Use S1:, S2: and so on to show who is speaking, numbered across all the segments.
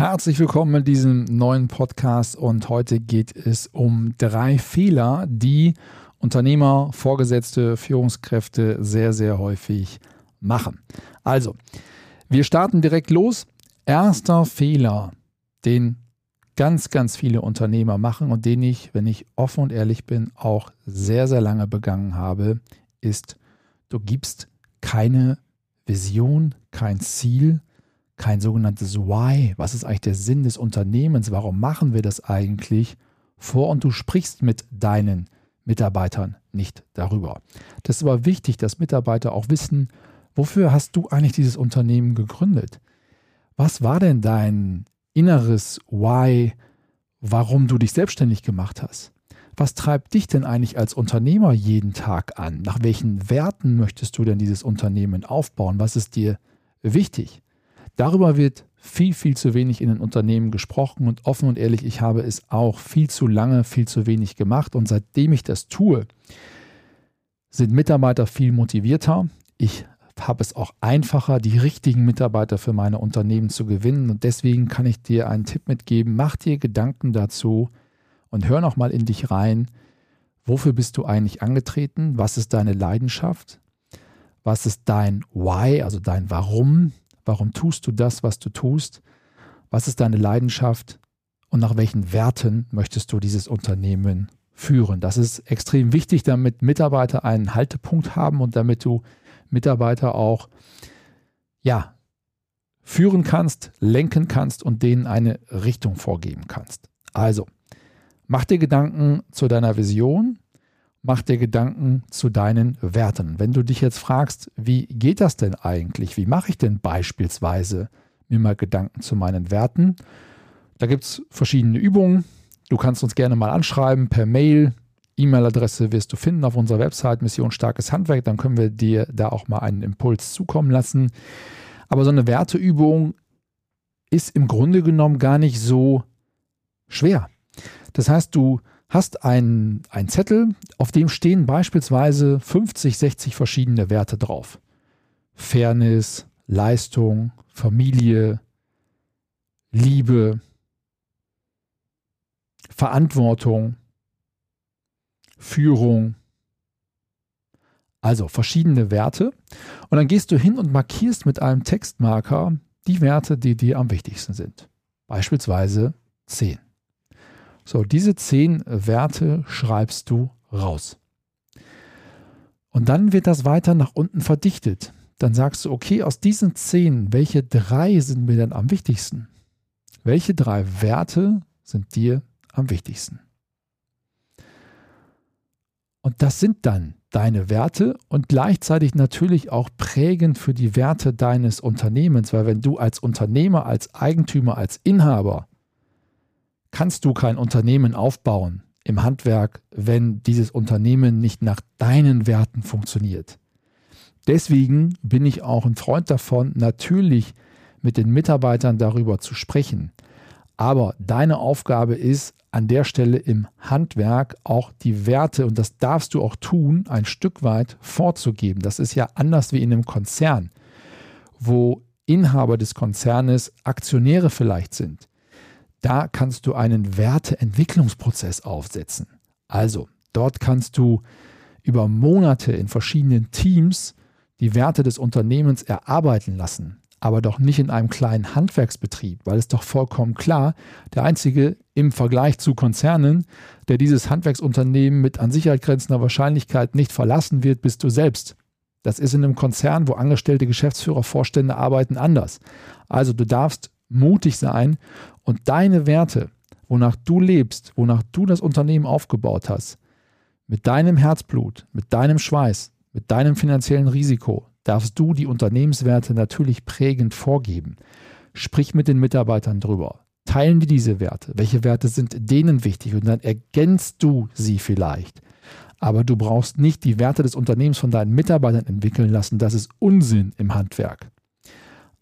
S1: Herzlich willkommen in diesem neuen Podcast und heute geht es um drei Fehler, die Unternehmer, Vorgesetzte, Führungskräfte sehr, sehr häufig machen. Also, wir starten direkt los. Erster Fehler, den ganz, ganz viele Unternehmer machen und den ich, wenn ich offen und ehrlich bin, auch sehr, sehr lange begangen habe, ist, du gibst keine Vision, kein Ziel, kein sogenanntes Why. Was ist eigentlich der Sinn des Unternehmens? Warum machen wir das eigentlich vor? Und du sprichst mit deinen Mitarbeitern nicht darüber. Das ist aber wichtig, dass Mitarbeiter auch wissen, wofür hast du eigentlich dieses Unternehmen gegründet? Was war denn dein inneres Why, warum du dich selbstständig gemacht hast? Was treibt dich denn eigentlich als Unternehmer jeden Tag an? Nach welchen Werten möchtest du denn dieses Unternehmen aufbauen? Was ist dir wichtig? Darüber wird viel, viel zu wenig in den Unternehmen gesprochen und offen und ehrlich, ich habe es auch viel zu lange, viel zu wenig gemacht und seitdem ich das tue, sind Mitarbeiter viel motivierter. Ich habe es auch einfacher, die richtigen Mitarbeiter für meine Unternehmen zu gewinnen und deswegen kann ich dir einen Tipp mitgeben, mach dir Gedanken dazu und hör noch mal in dich rein, wofür bist du eigentlich angetreten? Was ist deine Leidenschaft? Was ist dein Why, also dein Warum? Warum tust du das, was du tust? Was ist deine Leidenschaft? Und nach welchen Werten möchtest du dieses Unternehmen führen? Das ist extrem wichtig, damit Mitarbeiter einen Haltepunkt haben und damit du Mitarbeiter auch ja, führen kannst, lenken kannst und denen eine Richtung vorgeben kannst. Also, mach dir Gedanken zu deiner Vision, mach dir Gedanken zu deinen Werten. Wenn du dich jetzt fragst, wie geht das denn eigentlich? Wie mache ich denn beispielsweise mir mal Gedanken zu meinen Werten? Da gibt es verschiedene Übungen. Du kannst uns gerne mal anschreiben per Mail. E-Mail-Adresse wirst du finden auf unserer Website Mission Starkes Handwerk. Dann können wir dir da auch mal einen Impuls zukommen lassen. Aber so eine Werteübung ist im Grunde genommen gar nicht so schwer. Das heißt, du hast einen, einen Zettel, auf dem stehen beispielsweise 50, 60 verschiedene Werte drauf. Fairness, Leistung, Familie, Liebe, Verantwortung, Führung. Also verschiedene Werte. Und dann gehst du hin und markierst mit einem Textmarker die Werte, die dir am wichtigsten sind. Beispielsweise 10. So, diese zehn Werte schreibst du raus. Und dann wird das weiter nach unten verdichtet. Dann sagst du, okay, aus diesen zehn, welche drei sind mir denn am wichtigsten? Welche drei Werte sind dir am wichtigsten? Und das sind dann deine Werte und gleichzeitig natürlich auch prägend für die Werte deines Unternehmens, weil wenn du als Unternehmer, als Eigentümer, als Inhaber kannst du kein Unternehmen aufbauen im Handwerk, wenn dieses Unternehmen nicht nach deinen Werten funktioniert. Deswegen bin ich auch ein Freund davon, natürlich mit den Mitarbeitern darüber zu sprechen. Aber deine Aufgabe ist an der Stelle im Handwerk auch die Werte, und das darfst du auch tun, ein Stück weit vorzugeben. Das ist ja anders wie in einem Konzern, wo Inhaber des Konzernes Aktionäre vielleicht sind. Da kannst du einen Werteentwicklungsprozess aufsetzen. Also, dort kannst du über Monate in verschiedenen Teams die Werte des Unternehmens erarbeiten lassen, aber doch nicht in einem kleinen Handwerksbetrieb, weil es doch vollkommen klar, der einzige im Vergleich zu Konzernen, der dieses Handwerksunternehmen mit an Sicherheit grenzender Wahrscheinlichkeit nicht verlassen wird, bist du selbst. Das ist in einem Konzern, wo angestellte Geschäftsführer, Vorstände arbeiten, anders. Also du darfst mutig sein und deine Werte, wonach du lebst, wonach du das Unternehmen aufgebaut hast, mit deinem Herzblut, mit deinem Schweiß, mit deinem finanziellen Risiko, darfst du die Unternehmenswerte natürlich prägend vorgeben. Sprich mit den Mitarbeitern drüber. Teilen die diese Werte? Welche Werte sind denen wichtig? Und dann ergänzt du sie vielleicht. Aber du brauchst nicht die Werte des Unternehmens von deinen Mitarbeitern entwickeln lassen. Das ist Unsinn im Handwerk.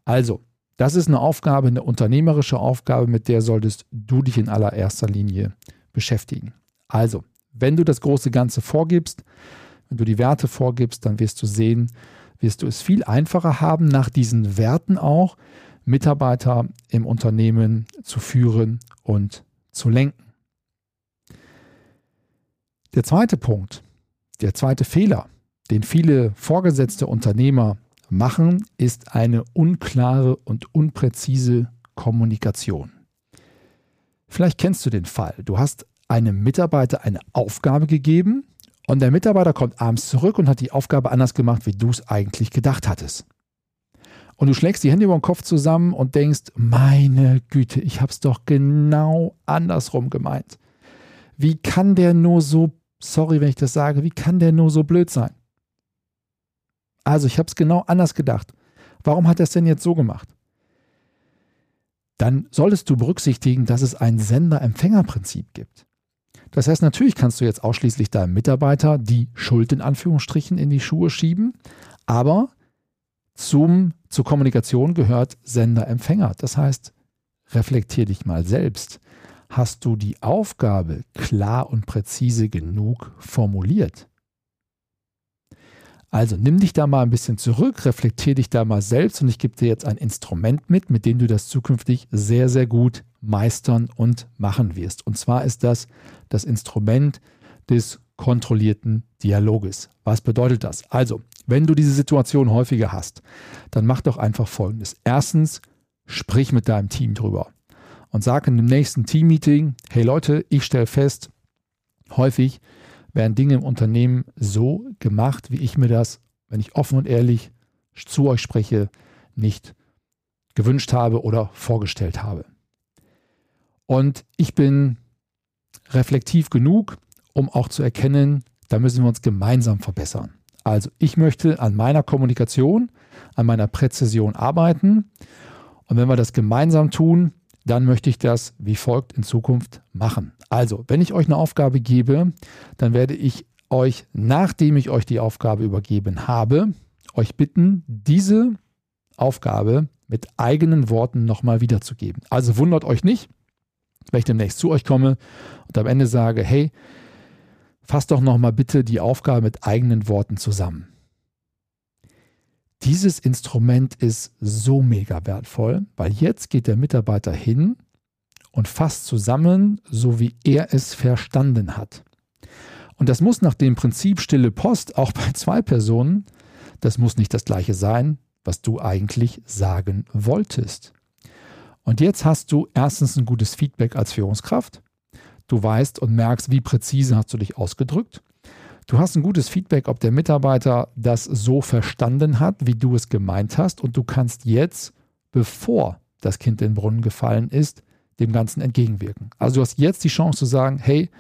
S1: Also, das ist eine Aufgabe, eine unternehmerische Aufgabe, mit der solltest du dich in allererster Linie beschäftigen. Also, wenn du das große Ganze vorgibst, wenn du die Werte vorgibst, dann wirst du sehen, wirst du es viel einfacher haben, nach diesen Werten auch Mitarbeiter im Unternehmen zu führen und zu lenken. Der zweite Punkt, der zweite Fehler, den viele vorgesetzte Unternehmer machen, ist eine unklare und unpräzise Kommunikation. Vielleicht kennst du den Fall. Du hast einem Mitarbeiter eine Aufgabe gegeben und der Mitarbeiter kommt abends zurück und hat die Aufgabe anders gemacht, wie du es eigentlich gedacht hattest. Und du schlägst die Hände über den Kopf zusammen und denkst, meine Güte, ich habe es doch genau andersrum gemeint. Wie kann der nur so, sorry, wenn ich das sage, wie kann der nur so blöd sein? Also ich habe es genau anders gedacht. Warum hat er es denn jetzt so gemacht? Dann solltest du berücksichtigen, dass es ein Sender-Empfänger-Prinzip gibt. Das heißt, natürlich kannst du jetzt ausschließlich deinem Mitarbeiter die Schuld in Anführungsstrichen in die Schuhe schieben, aber zum, zur Kommunikation gehört Sender-Empfänger. Das heißt, reflektier dich mal selbst. Hast du die Aufgabe klar und präzise genug formuliert? Also nimm dich da mal ein bisschen zurück, reflektier dich da mal selbst und ich gebe dir jetzt ein Instrument mit, mit dem du das zukünftig sehr, sehr gut meistern und machen wirst. Und zwar ist das das Instrument des kontrollierten Dialoges. Was bedeutet das? Also, wenn du diese Situation häufiger hast, dann mach doch einfach Folgendes. Erstens, sprich mit deinem Team drüber und sag in dem nächsten Teammeeting, hey Leute, ich stelle fest, häufig werden Dinge im Unternehmen so gemacht, wie ich mir das, wenn ich offen und ehrlich zu euch spreche, nicht gewünscht habe oder vorgestellt habe. Und ich bin reflektiv genug, um auch zu erkennen, da müssen wir uns gemeinsam verbessern. Also ich möchte an meiner Kommunikation, an meiner Präzision arbeiten. Und wenn wir das gemeinsam tun, dann möchte ich das wie folgt in Zukunft machen. Also, wenn ich euch eine Aufgabe gebe, dann werde ich euch, nachdem ich euch die Aufgabe übergeben habe, euch bitten, diese Aufgabe mit eigenen Worten nochmal wiederzugeben. Also wundert euch nicht, wenn ich demnächst zu euch komme und am Ende sage, hey, fasst doch nochmal bitte die Aufgabe mit eigenen Worten zusammen. Dieses Instrument ist so mega wertvoll, weil jetzt geht der Mitarbeiter hin und fasst zusammen, so wie er es verstanden hat. Und das muss nach dem Prinzip stille Post auch bei zwei Personen, das muss nicht das gleiche sein, was du eigentlich sagen wolltest. Und jetzt hast du erstens ein gutes Feedback als Führungskraft. Du weißt und merkst, wie präzise hast du dich ausgedrückt. Du hast ein gutes Feedback, ob der Mitarbeiter das so verstanden hat, wie du es gemeint hast. Und du kannst jetzt, bevor das Kind in den Brunnen gefallen ist, dem Ganzen entgegenwirken. Also du hast jetzt die Chance zu sagen, hey,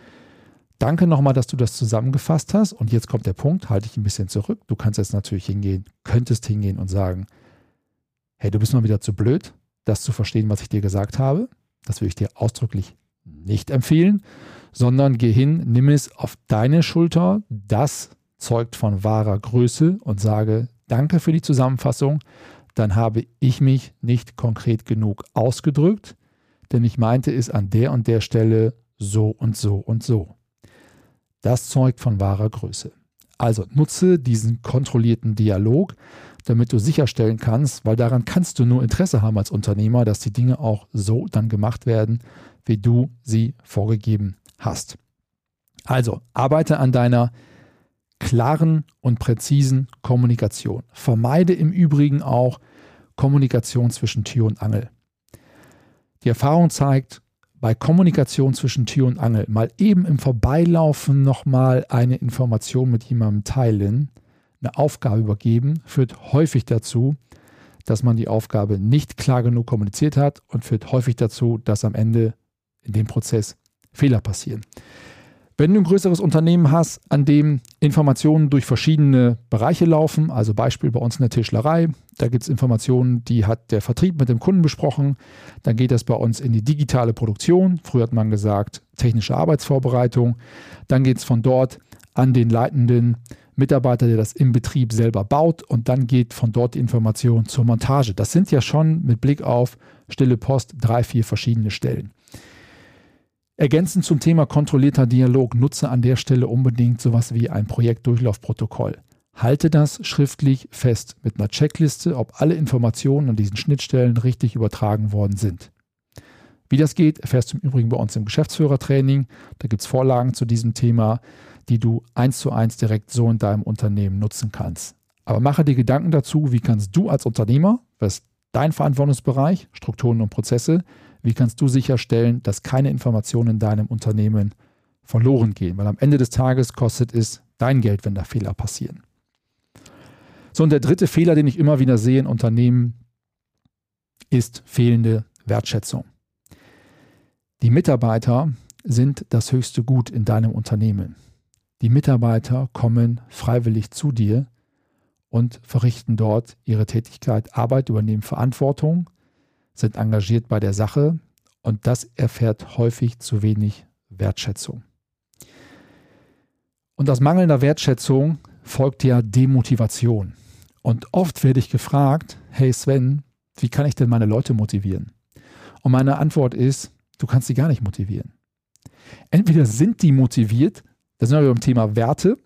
S1: danke nochmal, dass du das zusammengefasst hast. Und jetzt kommt der Punkt, halte ich ein bisschen zurück. Du kannst jetzt natürlich hingehen, könntest hingehen und sagen, hey, du bist mal wieder zu blöd das zu verstehen, was ich dir gesagt habe. Das würde ich dir ausdrücklich nicht empfehlen, sondern geh hin, nimm es auf deine Schulter. Das zeugt von wahrer Größe und sage Danke für die Zusammenfassung. Dann habe ich mich nicht konkret genug ausgedrückt, denn ich meinte es an der und der Stelle so und so und so. Das zeugt von wahrer Größe. Also nutze diesen kontrollierten Dialog, damit du sicherstellen kannst, weil daran kannst du nur Interesse haben als Unternehmer, dass die Dinge auch so dann gemacht werden, wie du sie vorgegeben hast. Also arbeite an deiner klaren und präzisen Kommunikation. Vermeide im Übrigen auch Kommunikation zwischen Tür und Angel. Die Erfahrung zeigt, bei Kommunikation zwischen Tür und Angel mal eben im Vorbeilaufen nochmal eine Information mit jemandem teilen, eine Aufgabe übergeben, führt häufig dazu, dass man die Aufgabe nicht klar genug kommuniziert hat und führt häufig dazu, dass am Ende in dem Prozess Fehler passieren. Wenn du ein größeres Unternehmen hast, an dem Informationen durch verschiedene Bereiche laufen, also Beispiel bei uns in der Tischlerei, da gibt es Informationen, die hat der Vertrieb mit dem Kunden besprochen, dann geht das bei uns in die digitale Produktion, früher hat man gesagt technische Arbeitsvorbereitung, dann geht es von dort an den leitenden Mitarbeiter, der das im Betrieb selber baut und dann geht von dort die Information zur Montage. Das sind ja schon mit Blick auf stille Post drei, vier verschiedene Stellen. Ergänzend zum Thema kontrollierter Dialog nutze an der Stelle unbedingt sowas wie ein Projektdurchlaufprotokoll. Halte das schriftlich fest mit einer Checkliste, ob alle Informationen an diesen Schnittstellen richtig übertragen worden sind. Wie das geht, erfährst du im Übrigen bei uns im Geschäftsführertraining. Da gibt es Vorlagen zu diesem Thema, die du eins zu eins direkt so in deinem Unternehmen nutzen kannst. Aber mache dir Gedanken dazu, wie kannst du als Unternehmer, was dein Verantwortungsbereich, Strukturen und Prozesse, wie kannst du sicherstellen, dass keine Informationen in deinem Unternehmen verloren gehen? Weil am Ende des Tages kostet es dein Geld, wenn da Fehler passieren. So, und der dritte Fehler, den ich immer wieder sehe in Unternehmen, ist fehlende Wertschätzung. Die Mitarbeiter sind das höchste Gut in deinem Unternehmen. Die Mitarbeiter kommen freiwillig zu dir und verrichten dort ihre Tätigkeit, Arbeit, übernehmen Verantwortung sind engagiert bei der Sache und das erfährt häufig zu wenig Wertschätzung. Und aus mangelnder Wertschätzung folgt ja Demotivation. Und oft werde ich gefragt, hey Sven, wie kann ich denn meine Leute motivieren? Und meine Antwort ist, du kannst sie gar nicht motivieren. Entweder sind die motiviert, da sind wir beim Thema Werte,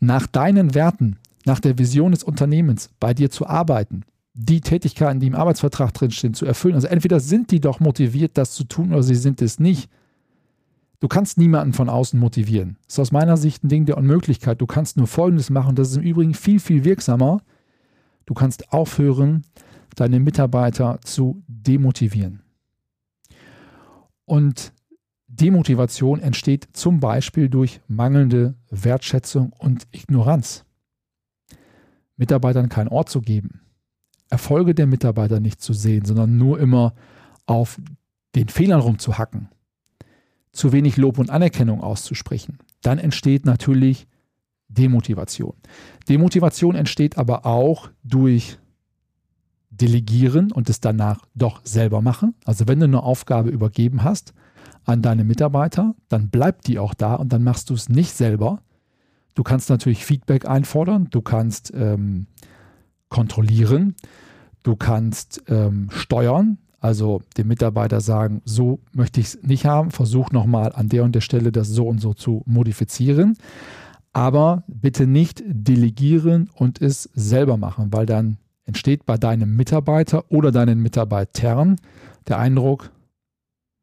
S1: nach deinen Werten, nach der Vision des Unternehmens bei dir zu arbeiten, die Tätigkeiten, die im Arbeitsvertrag drinstehen, zu erfüllen. Also entweder sind die doch motiviert, das zu tun, oder sie sind es nicht. Du kannst niemanden von außen motivieren. Das ist aus meiner Sicht ein Ding der Unmöglichkeit. Du kannst nur Folgendes machen, das ist im Übrigen viel, viel wirksamer. Du kannst aufhören, deine Mitarbeiter zu demotivieren. Und Demotivation entsteht zum Beispiel durch mangelnde Wertschätzung und Ignoranz. Mitarbeitern keinen Ort zu geben, Erfolge der Mitarbeiter nicht zu sehen, sondern nur immer auf den Fehlern rumzuhacken, zu wenig Lob und Anerkennung auszusprechen, dann entsteht natürlich Demotivation. Demotivation entsteht aber auch durch Delegieren und es danach doch selber machen. Also wenn du eine Aufgabe übergeben hast an deine Mitarbeiter, dann bleibt die auch da und dann machst du es nicht selber. Du kannst natürlich Feedback einfordern, du kannst ähm, kontrollieren. Du kannst ähm, steuern, also dem Mitarbeiter sagen, so möchte ich es nicht haben, versuch nochmal an der und der Stelle das so und so zu modifizieren. Aber bitte nicht delegieren und es selber machen, weil dann entsteht bei deinem Mitarbeiter oder deinen Mitarbeitern der Eindruck,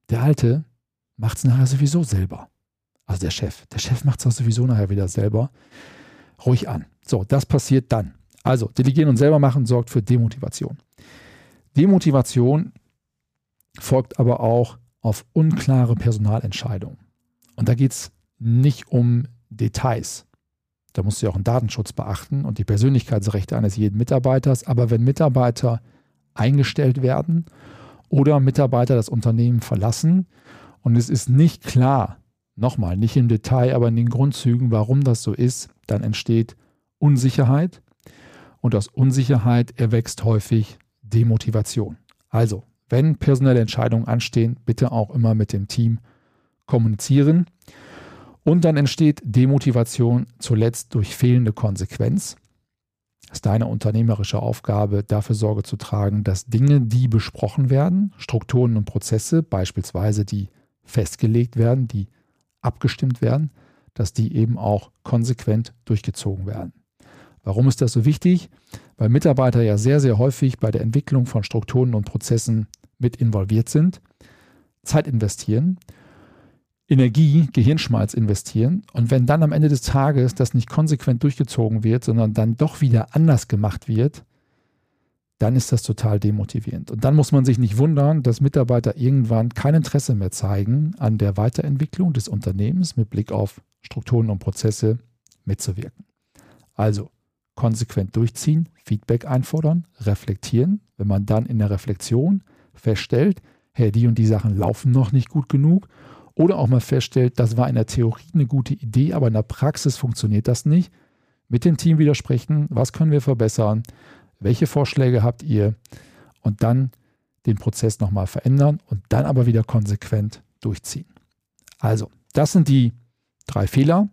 S1: der Alte macht es nachher sowieso selber. Also der Chef. Der Chef macht es sowieso nachher wieder selber. Ruhig an. So, das passiert dann. Also, delegieren und selber machen sorgt für Demotivation. Demotivation folgt aber auch auf unklare Personalentscheidungen. Und da geht es nicht um Details. Da musst du ja auch einen Datenschutz beachten und die Persönlichkeitsrechte eines jeden Mitarbeiters. Aber wenn Mitarbeiter eingestellt werden oder Mitarbeiter das Unternehmen verlassen und es ist nicht klar, nochmal, nicht im Detail, aber in den Grundzügen, warum das so ist, dann entsteht Unsicherheit und aus Unsicherheit erwächst häufig Demotivation. Also, wenn personelle Entscheidungen anstehen, bitte auch immer mit dem Team kommunizieren. Und dann entsteht Demotivation zuletzt durch fehlende Konsequenz. Es ist deine unternehmerische Aufgabe, dafür Sorge zu tragen, dass Dinge, die besprochen werden, Strukturen und Prozesse, beispielsweise die festgelegt werden, die abgestimmt werden, dass die eben auch konsequent durchgezogen werden. Warum ist das so wichtig? Weil Mitarbeiter ja sehr, sehr häufig bei der Entwicklung von Strukturen und Prozessen mit involviert sind, Zeit investieren, Energie, Gehirnschmalz investieren und wenn dann am Ende des Tages das nicht konsequent durchgezogen wird, sondern dann doch wieder anders gemacht wird, dann ist das total demotivierend. Und dann muss man sich nicht wundern, dass Mitarbeiter irgendwann kein Interesse mehr zeigen, an der Weiterentwicklung des Unternehmens mit Blick auf Strukturen und Prozesse mitzuwirken. Also, konsequent durchziehen, Feedback einfordern, reflektieren. Wenn man dann in der Reflexion feststellt, hey, die und die Sachen laufen noch nicht gut genug oder auch mal feststellt, das war in der Theorie eine gute Idee, aber in der Praxis funktioniert das nicht, mit dem Team widersprechen, was können wir verbessern, welche Vorschläge habt ihr und dann den Prozess nochmal verändern und dann aber wieder konsequent durchziehen. Also, das sind die drei Fehler,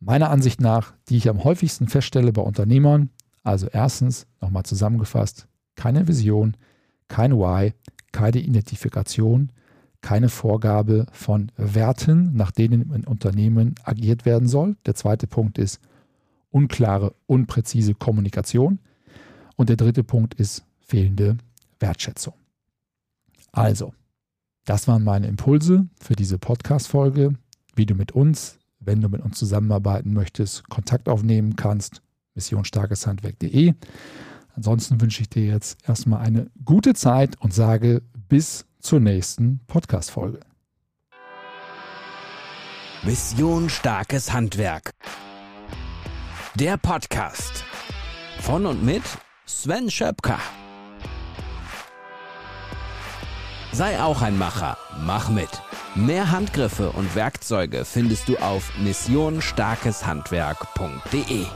S1: meiner Ansicht nach, die ich am häufigsten feststelle bei Unternehmern. Also erstens, nochmal zusammengefasst, keine Vision, kein Why, keine Identifikation, keine Vorgabe von Werten, nach denen im Unternehmen agiert werden soll. Der zweite Punkt ist unklare, unpräzise Kommunikation. Und der dritte Punkt ist fehlende Wertschätzung. Also, das waren meine Impulse für diese Podcast-Folge, wie du mit uns, wenn du mit uns zusammenarbeiten möchtest, Kontakt aufnehmen kannst. Missionsstarkeshandwerk.de. Ansonsten wünsche ich dir jetzt erstmal eine gute Zeit und sage bis zur nächsten Podcast-Folge.
S2: Mission Starkes Handwerk. Der Podcast von und mit Sven Schöpker. Sei auch ein Macher, mach mit. Mehr Handgriffe und Werkzeuge findest du auf missionstarkeshandwerk.de.